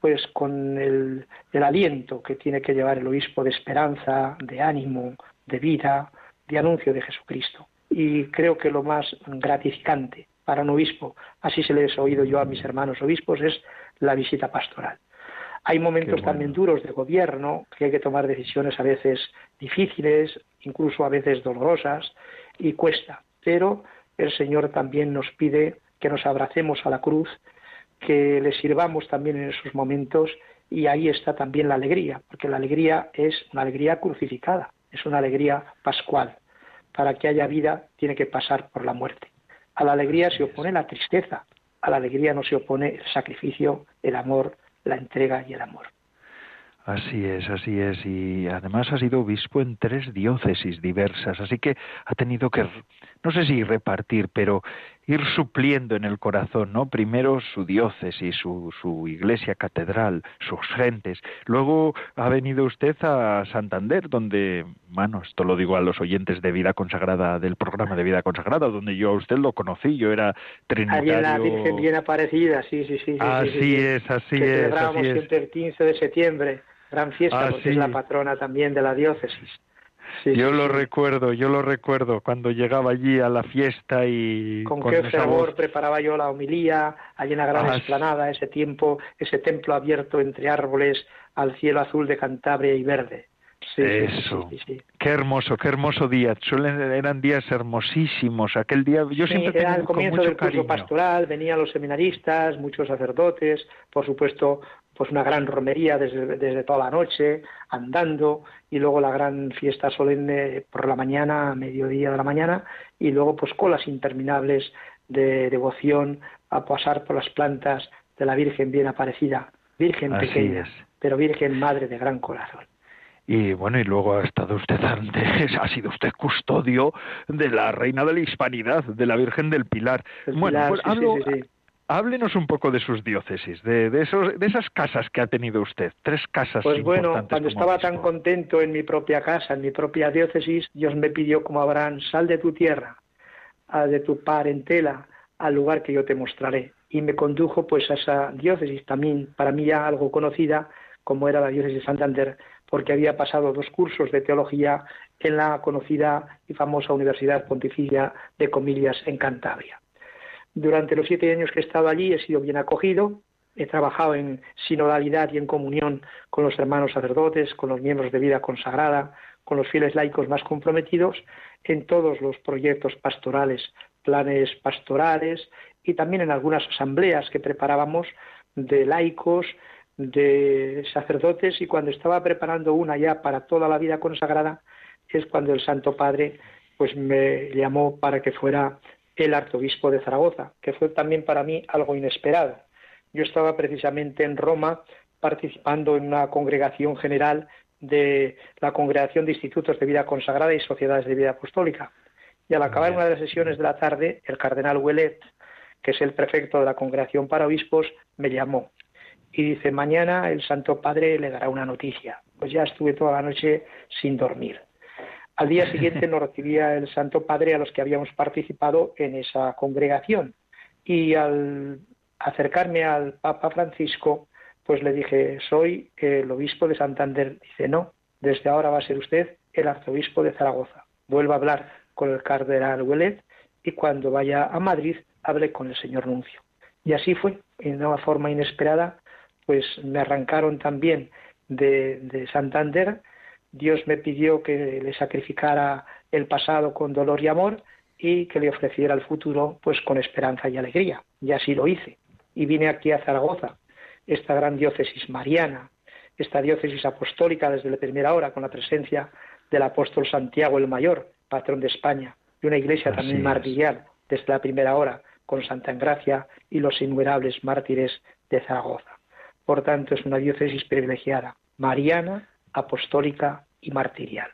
S5: pues con el, aliento que tiene que llevar el obispo de esperanza, de ánimo, de vida, de anuncio de Jesucristo. Y creo que lo más gratificante para un obispo, así se les he oído yo a mis hermanos obispos, es la visita pastoral. Hay momentos también duros de gobierno, que hay que tomar decisiones a veces difíciles, incluso a veces dolorosas, y cuesta. Pero el Señor también nos pide que nos abracemos a la cruz que le sirvamos también en esos momentos y ahí está también la alegría, porque la alegría es una alegría crucificada, es una alegría pascual. Para que haya vida tiene que pasar por la muerte. A la alegría se opone la tristeza, a la alegría no se opone el sacrificio, el amor, la entrega y el amor.
S2: Así es, así es. Y además ha sido obispo en tres diócesis diversas, así que ha tenido que, no sé si repartir, pero ir supliendo en el corazón, ¿no? Primero su diócesis, su, su iglesia catedral, sus gentes. Luego ha venido usted a Santander, donde, bueno, esto lo digo a los oyentes de Vida Consagrada, del programa de Vida Consagrada, donde yo a usted lo conocí, yo era trinitario.
S5: Allí la Virgen bien aparecida, sí, sí, sí.
S2: Así es, así es.
S5: Así es. el 15 de septiembre gran fiesta, ah, porque es la patrona también de la diócesis.
S2: Yo lo recuerdo, yo lo recuerdo cuando llegaba allí a la fiesta y
S5: con, qué fervor preparaba yo la homilía allí en la gran ah, explanada, ese tiempo, ese templo abierto entre árboles al cielo azul de Cantabria y verde.
S2: Sí, Eso. Sí, qué hermoso, qué hermoso día. Suelen, eran días hermosísimos. Aquel día, yo siempre
S5: era el comienzo del curso pastoral. Venían los seminaristas, muchos sacerdotes, por supuesto, pues una gran romería desde, toda la noche, andando, y luego la gran fiesta solemne por la mañana, a mediodía de la mañana, y luego pues colas interminables de devoción a pasar por las plantas de la Virgen bien aparecida, Virgen pequeña, pero Virgen Madre de gran corazón.
S2: y bueno, y luego ha estado usted antes, ha sido usted custodio de la reina de la hispanidad, de la Virgen del Pilar. bueno, pues háblenos un poco de sus diócesis, de, de, esos, de esas casas que ha tenido usted, tres casas.
S5: Pues bueno, cuando estaba tan contento en mi propia casa, en mi propia diócesis, Dios me pidió como Abraham, sal de tu tierra, de tu parentela, al lugar que yo te mostraré. Y me condujo pues a esa diócesis, también para mí ya algo conocida, como era la diócesis de Santander, porque había pasado dos cursos de teología en la conocida y famosa Universidad Pontificia de Comillas en Cantabria. Durante los siete años que he estado allí he sido bien acogido, he trabajado en sinodalidad y en comunión con los hermanos sacerdotes, con los miembros de vida consagrada, con los fieles laicos más comprometidos en todos los proyectos pastorales, planes pastorales y también en algunas asambleas que preparábamos de laicos, de sacerdotes. Y cuando estaba preparando una ya para toda la vida consagrada es cuando el Santo Padre pues me llamó para que fuera el arzobispo de Zaragoza, que fue también para mí algo inesperado. Yo estaba precisamente en Roma participando en una congregación general de la Congregación de Institutos de Vida Consagrada y Sociedades de Vida Apostólica. Y al acabar una de las sesiones de la tarde, el cardenal Huelet, que es el prefecto de la Congregación para Obispos, me llamó y dice, mañana el Santo Padre le dará una noticia. Pues ya estuve toda la noche sin dormir. Al día siguiente nos recibía el Santo Padre a los que habíamos participado en esa congregación. Y al acercarme al Papa Francisco, pues le dije, soy el obispo de Santander. Dice, no, desde ahora va a ser usted el arzobispo de Zaragoza. Vuelva a hablar con el cardenal Huelet y cuando vaya a Madrid hable con el señor Nuncio. Y así fue, de una forma inesperada, pues me arrancaron también de, Santander. Dios me pidió que le sacrificara el pasado con dolor y amor y que le ofreciera el futuro pues con esperanza y alegría. Y así lo hice. Y vine aquí a Zaragoza, esta gran diócesis mariana, esta diócesis apostólica desde la primera hora, con la presencia del apóstol Santiago el Mayor, patrón de España, y una iglesia también martirial desde la primera hora, con Santa Engracia y los innumerables mártires de Zaragoza. Por tanto, es una diócesis privilegiada, mariana, apostólica y martirial.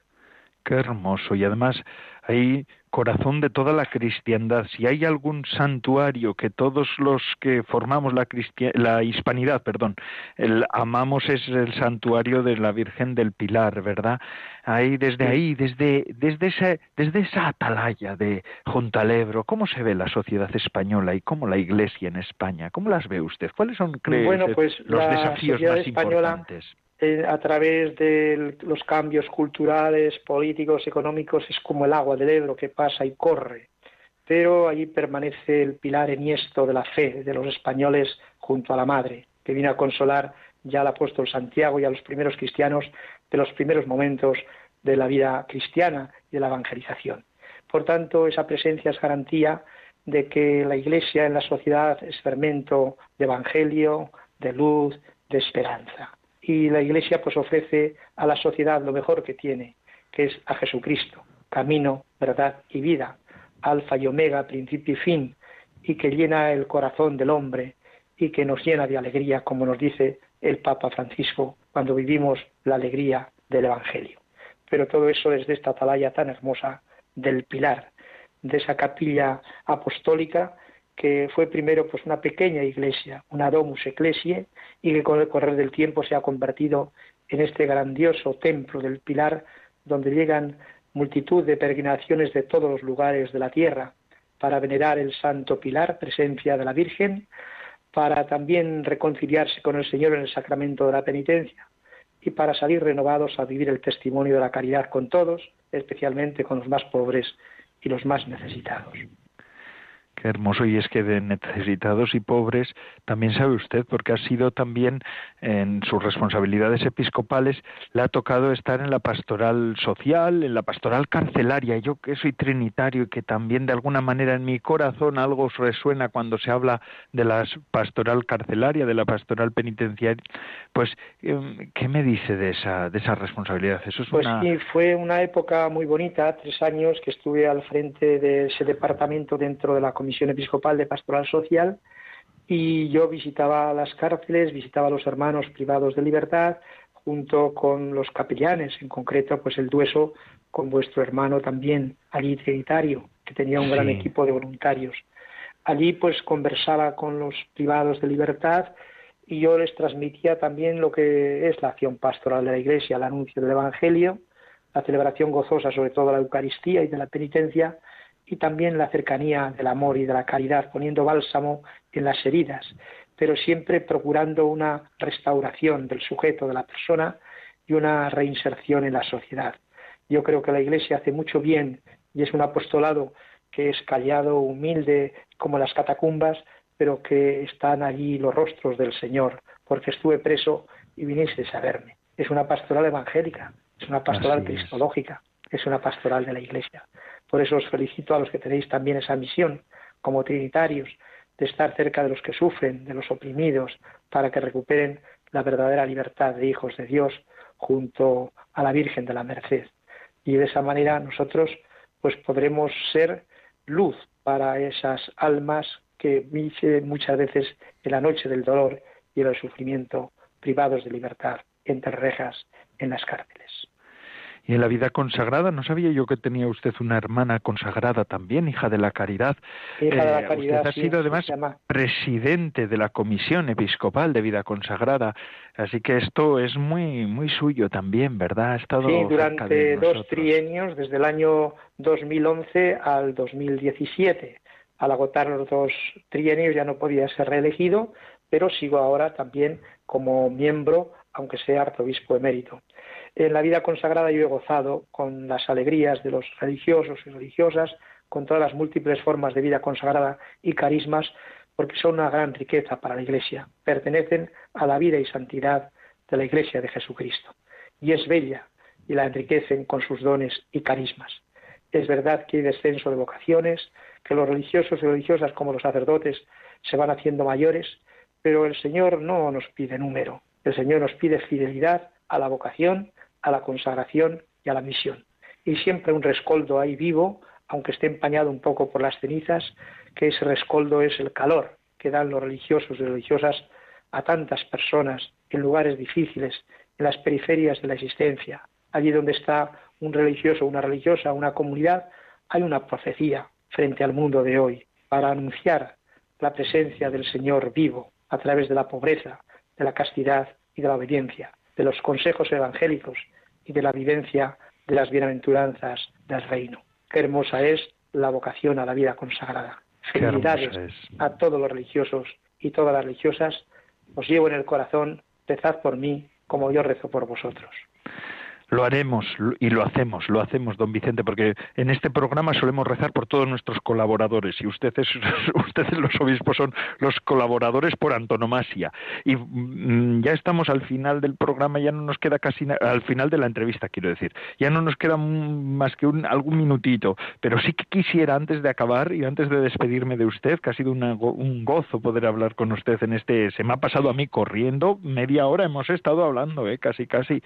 S2: Qué hermoso. Y además hay corazón de toda la cristiandad. Si hay algún santuario que todos los que formamos la, la hispanidad, perdón, el, amamos es el santuario de la Virgen del Pilar, ¿verdad? Ahí desde ahí, desde desde esa desde esa atalaya de junto al Ebro, ¿cómo se ve la sociedad española y cómo la Iglesia en España? ¿Cómo las ve usted? ¿Cuáles son
S5: bueno, pues,
S2: los desafíos más importantes?
S5: Eh, a través de los cambios culturales, políticos, económicos, es como el agua del Ebro que pasa y corre. Pero allí permanece el pilar enhiesto de la fe de los españoles junto a la Madre, que viene a consolar ya al apóstol Santiago y a los primeros cristianos de los primeros momentos de la vida cristiana y de la evangelización. Por tanto, esa presencia es garantía de que la Iglesia en la sociedad es fermento de evangelio, de luz, de esperanza y la Iglesia pues ofrece a la sociedad lo mejor que tiene, que es a Jesucristo, camino, verdad y vida, alfa y omega, principio y fin, y que llena el corazón del hombre y que nos llena de alegría, como nos dice el Papa Francisco, cuando vivimos la alegría del Evangelio. Pero todo eso desde esta atalaya tan hermosa del pilar, de esa capilla apostólica que fue primero pues una pequeña iglesia, una domus ecclesiae, y que con el correr del tiempo se ha convertido en este grandioso templo del Pilar, donde llegan multitud de peregrinaciones de todos los lugares de la tierra para venerar el Santo Pilar, presencia de la Virgen, para también reconciliarse con el Señor en el sacramento de la penitencia y para salir renovados a vivir el testimonio de la caridad con todos, especialmente con los más pobres y los más necesitados.
S2: Qué hermoso. Y es que de necesitados y pobres también sabe usted, porque ha sido también en sus responsabilidades episcopales, le ha tocado estar en la pastoral social, en la pastoral carcelaria. Yo que soy trinitario y que también de alguna manera en mi corazón algo resuena cuando se habla de la pastoral carcelaria, de la pastoral penitenciaria, pues em, ¿qué me dice de esa, de esa responsabilidad?
S5: Eso es pues sí, fue una época muy bonita, tres años que estuve al frente de ese departamento dentro de la Comisión Episcopal de Pastoral Social y yo visitaba las cárceles, visitaba a los hermanos privados de libertad, junto con los capellanes, en concreto pues el dueso con vuestro hermano también, allí trinitario, que tenía un gran equipo de voluntarios. Allí pues conversaba con los privados de libertad y yo les transmitía también lo que es la acción pastoral de la Iglesia, el anuncio del Evangelio, la celebración gozosa sobre todo de la Eucaristía y de la penitencia, y también la cercanía del amor y de la caridad, poniendo bálsamo en las heridas, pero siempre procurando una restauración del sujeto, de la persona, y una reinserción en la sociedad. Yo creo que la Iglesia hace mucho bien y es un apostolado que es callado, humilde, como las catacumbas, pero que están allí los rostros del Señor, porque estuve preso y vinisteis a verme. Es una pastoral evangélica, es una pastoral cristológica, es una pastoral de la Iglesia. Por eso os felicito a los que tenéis también esa misión, como trinitarios, de estar cerca de los que sufren, de los oprimidos, para que recuperen la verdadera libertad de hijos de Dios junto a la Virgen de la Merced. Y de esa manera nosotros pues podremos ser luz para esas almas que muchas veces en la noche del dolor y del sufrimiento, privados de libertad, entre rejas, en las cárceles.
S2: Y en la vida consagrada, no sabía yo que tenía usted una hermana consagrada también, hija de la caridad.
S5: Hija de la eh, caridad
S2: usted ha sido además presidente de la Comisión Episcopal de Vida Consagrada, así que esto es muy muy suyo también, ¿verdad? Ha estado
S5: sí, durante dos trienios, desde el año 2011 al 2017. Al agotar los dos trienios ya no podía ser reelegido, pero sigo ahora también como miembro, aunque sea arzobispo emérito. En la vida consagrada yo he gozado con las alegrías de los religiosos y religiosas, con todas las múltiples formas de vida consagrada y carismas, porque son una gran riqueza para la Iglesia. Pertenecen a la vida y santidad de la Iglesia de Jesucristo. Y es bella y la enriquecen con sus dones y carismas. Es verdad que hay descenso de vocaciones, que los religiosos y religiosas como los sacerdotes se van haciendo mayores, pero el Señor no nos pide número, el Señor nos pide fidelidad a la vocación a la consagración y a la misión. Y siempre un rescoldo ahí vivo, aunque esté empañado un poco por las cenizas, que ese rescoldo es el calor que dan los religiosos y religiosas a tantas personas en lugares difíciles, en las periferias de la existencia. Allí donde está un religioso, una religiosa, una comunidad, hay una profecía frente al mundo de hoy para anunciar la presencia del Señor vivo a través de la pobreza, de la castidad y de la obediencia, de los consejos evangélicos y de la vivencia de las bienaventuranzas del reino. Qué hermosa es la vocación a la vida consagrada. Felicidades a todos los religiosos y todas las religiosas. Os llevo en el corazón, rezad por mí como yo rezo por vosotros.
S2: Lo haremos y lo hacemos, lo hacemos, don Vicente, porque en este programa solemos rezar por todos nuestros colaboradores y ustedes, ustedes los obispos son los colaboradores por antonomasia. Y mm, ya estamos al final del programa, ya no nos queda casi, al final de la entrevista quiero decir, ya no nos queda más que un, algún minutito, pero sí que quisiera antes de acabar y antes de despedirme de usted, que ha sido un gozo poder hablar con usted en este, se me ha pasado a mí corriendo, media hora hemos estado hablando, ¿eh? casi, casi.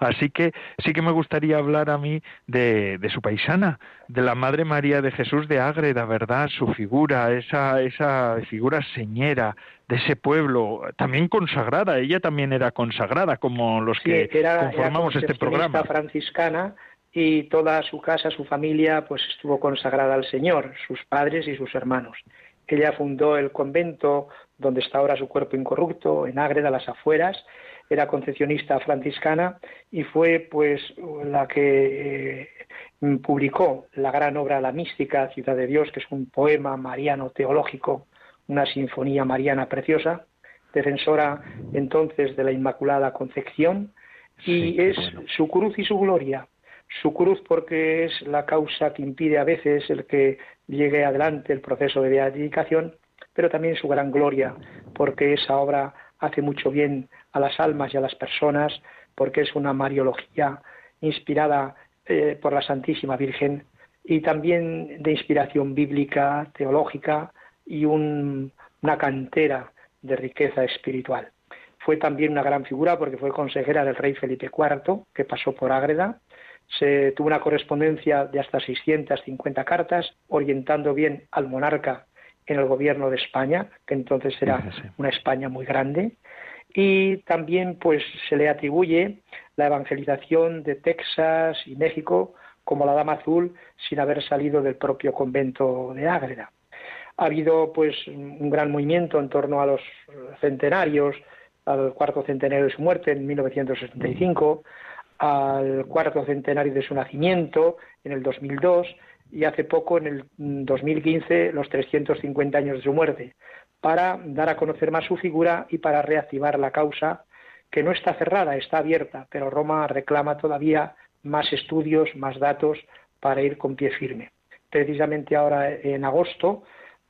S2: Así que sí que me gustaría hablar a mí de, su paisana, de la Madre María de Jesús de Ágreda, ¿verdad? Su figura, esa, esa figura señera de ese pueblo, también consagrada, ella también era consagrada, como los que conformamos este programa.
S5: franciscana y toda su casa, su familia, pues estuvo consagrada al Señor, sus padres y sus hermanos. Ella fundó el convento donde está ahora su cuerpo incorrupto, en Ágreda, las afueras, era concepcionista franciscana y fue pues la que eh, publicó la gran obra La mística, Ciudad de Dios, que es un poema mariano teológico, una sinfonía mariana preciosa, defensora entonces de la Inmaculada Concepción, y es su cruz y su gloria. Su cruz porque es la causa que impide a veces el que llegue adelante el proceso de beatificación, pero también su gran gloria, porque esa obra hace mucho bien a las almas y a las personas, porque es una mariología inspirada eh, por la Santísima Virgen y también de inspiración bíblica, teológica y una cantera de riqueza espiritual. Fue también una gran figura porque fue consejera del rey Felipe IV, que pasó por Ágreda. Se tuvo una correspondencia de hasta 650 cartas, orientando bien al monarca en el gobierno de España, que entonces era una España muy grande y también pues se le atribuye la evangelización de Texas y México como la Dama Azul sin haber salido del propio convento de Ágreda. Ha habido pues un gran movimiento en torno a los centenarios, al cuarto centenario de su muerte en 1965, al cuarto centenario de su nacimiento en el 2002 y hace poco en el 2015 los 350 años de su muerte, para dar a conocer más su figura y para reactivar la causa que no está cerrada, está abierta, pero Roma reclama todavía más estudios, más datos para ir con pie firme. Precisamente ahora en agosto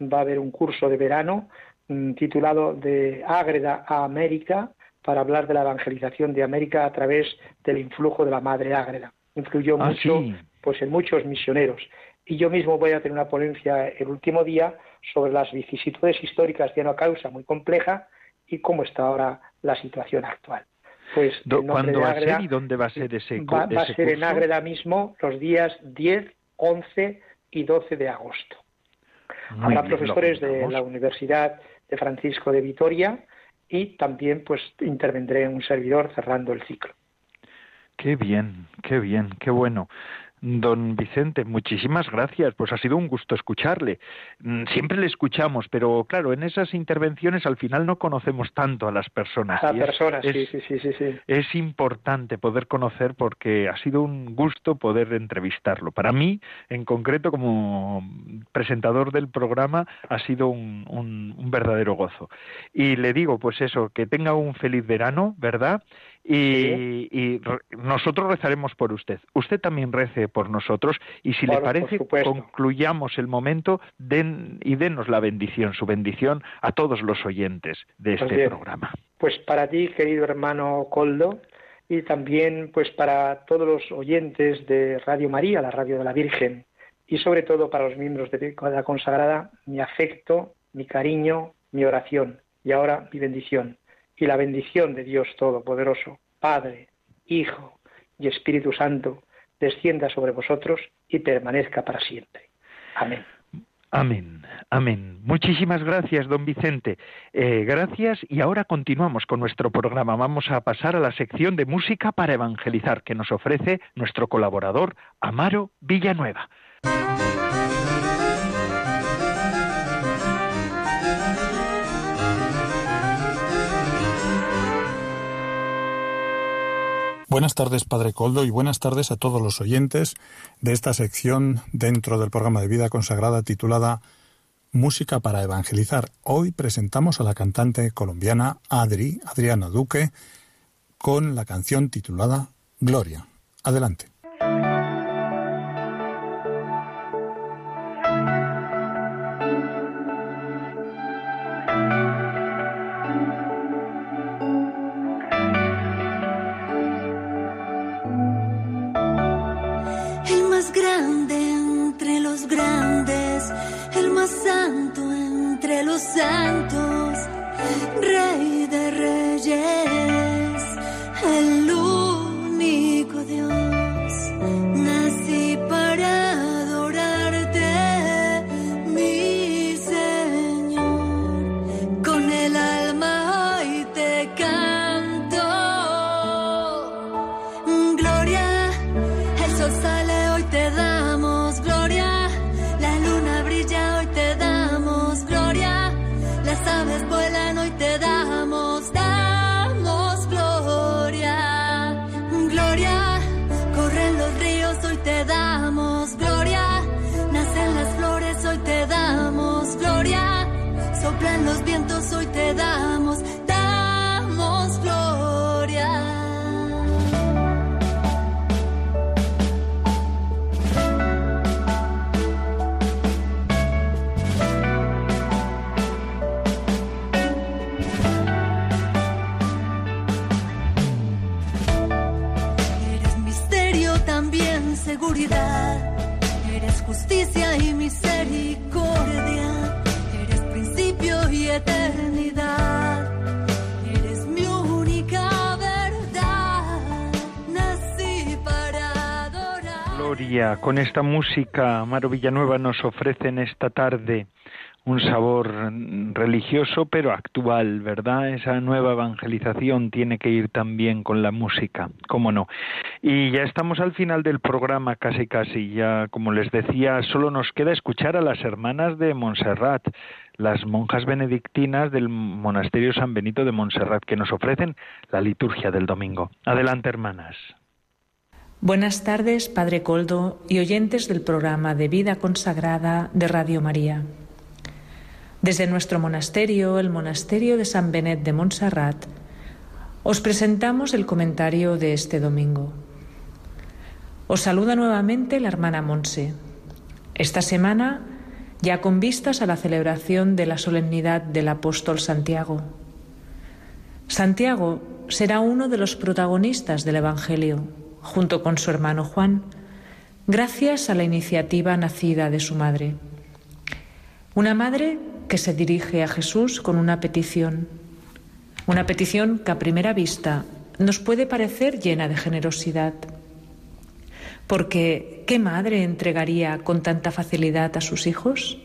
S5: va a haber un curso de verano mm, titulado de Ágreda a América para hablar de la evangelización de América a través del influjo de la Madre Ágreda. Influyó
S2: ah,
S5: mucho pues en muchos misioneros. Y yo mismo voy a tener una ponencia el último día sobre las vicisitudes históricas de una causa muy compleja y cómo está ahora la situación actual.
S2: Pues ¿Cuándo va a ser y dónde va a ser ese
S5: Va, va a ser en Ágreda mismo los días 10, 11 y 12 de agosto. Habrá profesores de la Universidad de Francisco de Vitoria y también pues intervendré en un servidor cerrando el ciclo.
S2: Qué bien, qué bien, qué bueno. Don Vicente, muchísimas gracias. Pues ha sido un gusto escucharle. Mm, siempre le escuchamos, pero claro, en esas intervenciones al final no conocemos tanto a las personas.
S5: A las personas, sí, sí, sí, sí,
S2: Es importante poder conocer porque ha sido un gusto poder entrevistarlo. Para mí, en concreto, como presentador del programa, ha sido un, un verdadero gozo. Y le digo, pues eso, que tenga un feliz verano, ¿verdad? Y, nosotros rezaremos por usted. Usted también rece por nosotros y si le parece concluyamos el momento den, y denos la bendición, su bendición a todos los oyentes de pues este programa.
S5: Pues para ti, querido hermano Coldo, y también pues para todos los oyentes de Radio María, la radio de la Virgen, y sobre todo para los miembros de la consagrada, mi afecto, mi cariño, mi oración y ahora mi bendición y la bendición de Dios Todopoderoso, Padre, Hijo y Espíritu Santo, descienda sobre vosotros y permanezca para siempre. Amén.
S2: Amén, amén. Muchísimas gracias, don Vicente. Eh, gracias y ahora continuamos con nuestro programa. Vamos a pasar a la sección de música para evangelizar que nos ofrece nuestro colaborador Amaro Villanueva.
S6: Buenas tardes, Padre Coldo, y buenas tardes a todos los oyentes de esta sección dentro del programa de vida consagrada titulada Música para Evangelizar. Hoy presentamos a la cantante colombiana Adri, Adriana Duque, con la canción titulada Gloria. Adelante.
S2: asientos soy con esta música Maro Villanueva nos ofrece en esta tarde un sabor religioso pero actual, ¿verdad? Esa nueva evangelización tiene que ir también con la música, cómo no. Y ya estamos al final del programa, casi casi, ya como les decía, solo nos queda escuchar a las hermanas de Montserrat, las monjas benedictinas del monasterio San Benito de Montserrat, que nos ofrecen la liturgia del domingo. Adelante, hermanas.
S7: Buenas tardes, Padre Coldo y oyentes del programa de Vida Consagrada de Radio María. Desde nuestro monasterio, el Monasterio de San Benet de Montserrat, os presentamos el comentario de este domingo. Os saluda nuevamente la hermana Monse. Esta semana, ya con vistas a la celebración de la solemnidad del apóstol Santiago. Santiago será uno de los protagonistas del Evangelio, junto con su hermano Juan, gracias a la iniciativa nacida de su madre. Una madre que se dirige a Jesús con una petición, una petición que a primera vista nos puede parecer llena de generosidad. Porque, ¿qué madre entregaría con tanta facilidad a sus hijos?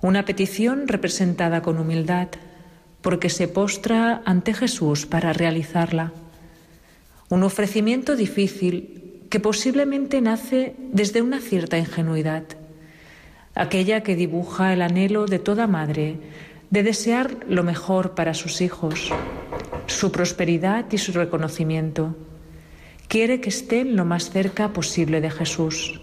S7: Una petición representada con humildad, porque se postra ante Jesús para realizarla. Un ofrecimiento difícil que posiblemente nace desde una cierta ingenuidad aquella que dibuja el anhelo de toda madre de desear lo mejor para sus hijos, su prosperidad y su reconocimiento. Quiere que estén lo más cerca posible de Jesús.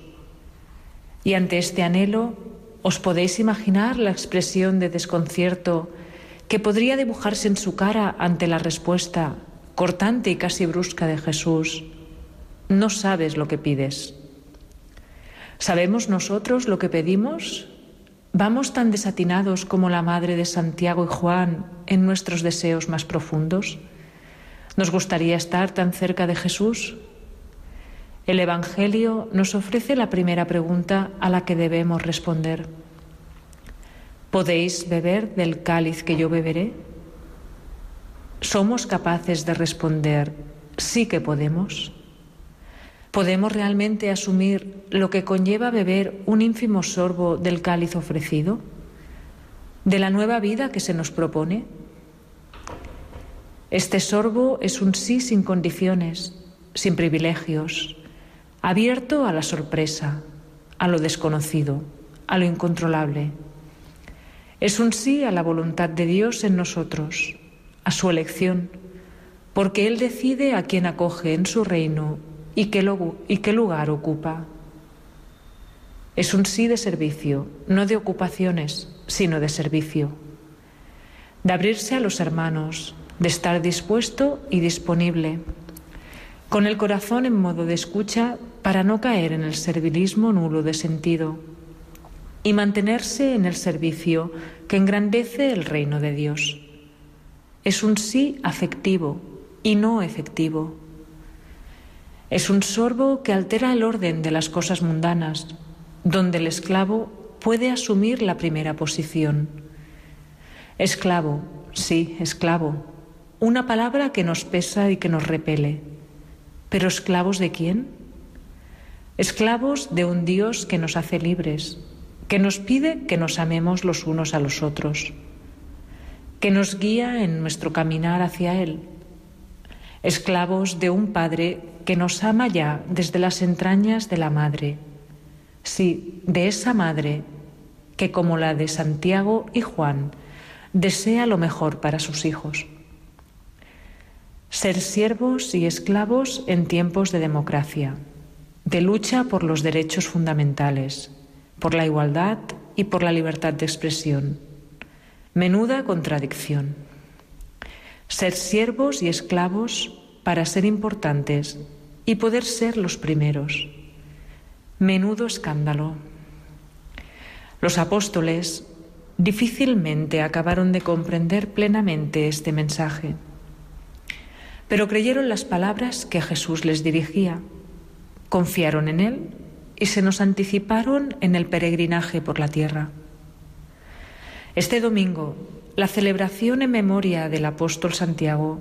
S7: Y ante este anhelo, ¿os podéis imaginar la expresión de desconcierto que podría dibujarse en su cara ante la respuesta cortante y casi brusca de Jesús? No sabes lo que pides. ¿Sabemos nosotros lo que pedimos? ¿Vamos tan desatinados como la madre de Santiago y Juan en nuestros deseos más profundos? ¿Nos gustaría estar tan cerca de Jesús? El Evangelio nos ofrece la primera pregunta a la que debemos responder. ¿Podéis beber del cáliz que yo beberé? ¿Somos capaces de responder, sí que podemos? ¿Podemos realmente asumir lo que conlleva beber un ínfimo sorbo del cáliz ofrecido? ¿De la nueva vida que se nos propone? Este sorbo es un sí sin condiciones, sin privilegios, abierto a la sorpresa, a lo desconocido, a lo incontrolable. Es un sí a la voluntad de Dios en nosotros, a su elección, porque Él decide a quien acoge en su reino y qué, y qué lugar ocupa. Es un sí de servicio, no de ocupaciones, sino de servicio. De abrirse a los hermanos, de estar dispuesto y disponible, con el corazón en modo de escucha para no caer en el servilismo nulo de sentido y mantenerse en el servicio que engrandece el reino de Dios. Es un sí afectivo y no efectivo. Es un sorbo que altera el orden de las cosas mundanas, donde el esclavo puede asumir la primera posición. Esclavo, sí, esclavo, una palabra que nos pesa y que nos repele. Pero esclavos de quién? Esclavos de un Dios que nos hace libres, que nos pide que nos amemos los unos a los otros, que nos guía en nuestro caminar hacia Él. Esclavos de un Padre que nos ama ya desde las entrañas de la Madre. Sí, de esa Madre que, como la de Santiago y Juan, desea lo mejor para sus hijos. Ser siervos y esclavos en tiempos de democracia, de lucha por los derechos fundamentales, por la igualdad y por la libertad de expresión. Menuda contradicción. Ser siervos y esclavos para ser importantes y poder ser los primeros. Menudo escándalo. Los apóstoles difícilmente acabaron de comprender plenamente este mensaje, pero creyeron las palabras que Jesús les dirigía, confiaron en Él y se nos anticiparon en el peregrinaje por la tierra. Este domingo, la celebración en memoria del apóstol Santiago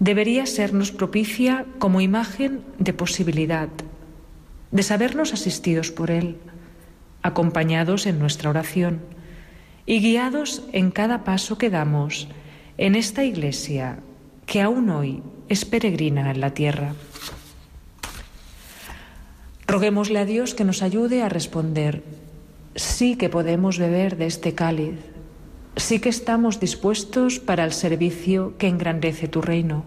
S7: debería sernos propicia como imagen de posibilidad, de sabernos asistidos por Él, acompañados en nuestra oración, y guiados en cada paso que damos en esta iglesia que aún hoy es peregrina en la tierra. Roguémosle a Dios que nos ayude a responder, sí que podemos beber de este cáliz, sí que estamos dispuestos para el servicio que engrandece tu reino.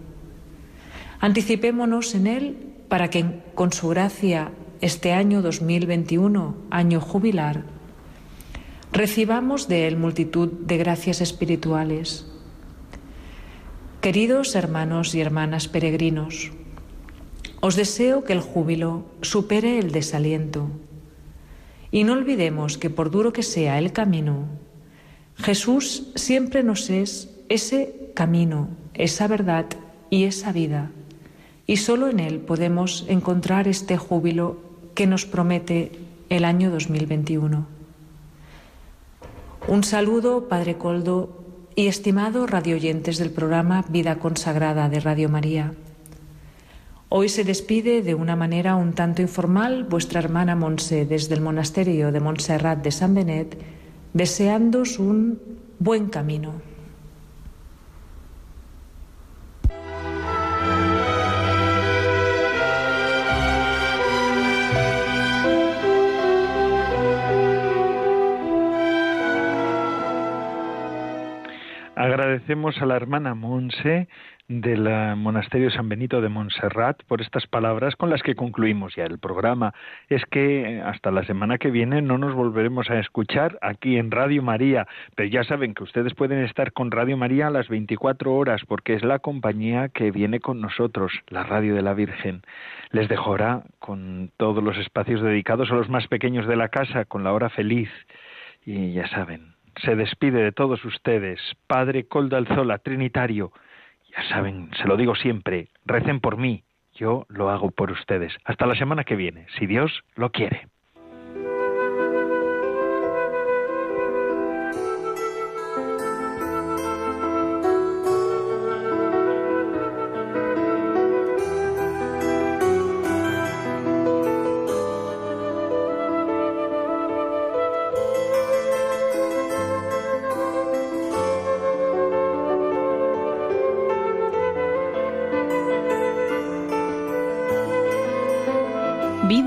S7: Anticipémonos en él para que con su gracia este año 2021, año jubilar, recibamos de él multitud de gracias espirituales. Queridos hermanos y hermanas peregrinos, os deseo que el júbilo supere el desaliento. Y no olvidemos que por duro que sea el camino, Jesús siempre nos es ese camino, esa verdad y esa vida. Y solo en Él podemos encontrar este júbilo que nos promete el año 2021. Un saludo, Padre Coldo, y estimado radioyentes del programa Vida Consagrada de Radio María. Hoy se despide de una manera un tanto informal vuestra hermana Monse desde el monasterio de Montserrat de San Benet, deseándos un buen camino.
S2: Agradecemos a la hermana Monse del Monasterio San Benito de Montserrat por estas palabras con las que concluimos ya el programa. Es que eh, hasta la semana que viene no nos volveremos a escuchar aquí en Radio María, pero ya saben que ustedes pueden estar con Radio María a las 24 horas porque es la compañía que viene con nosotros, la Radio de la Virgen. Les dejará con todos los espacios dedicados a los más pequeños de la casa, con la hora feliz. Y ya saben, se despide de todos ustedes, Padre Coldo Alzola, Trinitario, ya saben, se lo digo siempre, recen por mí, yo lo hago por ustedes. Hasta la semana que viene, si Dios lo quiere.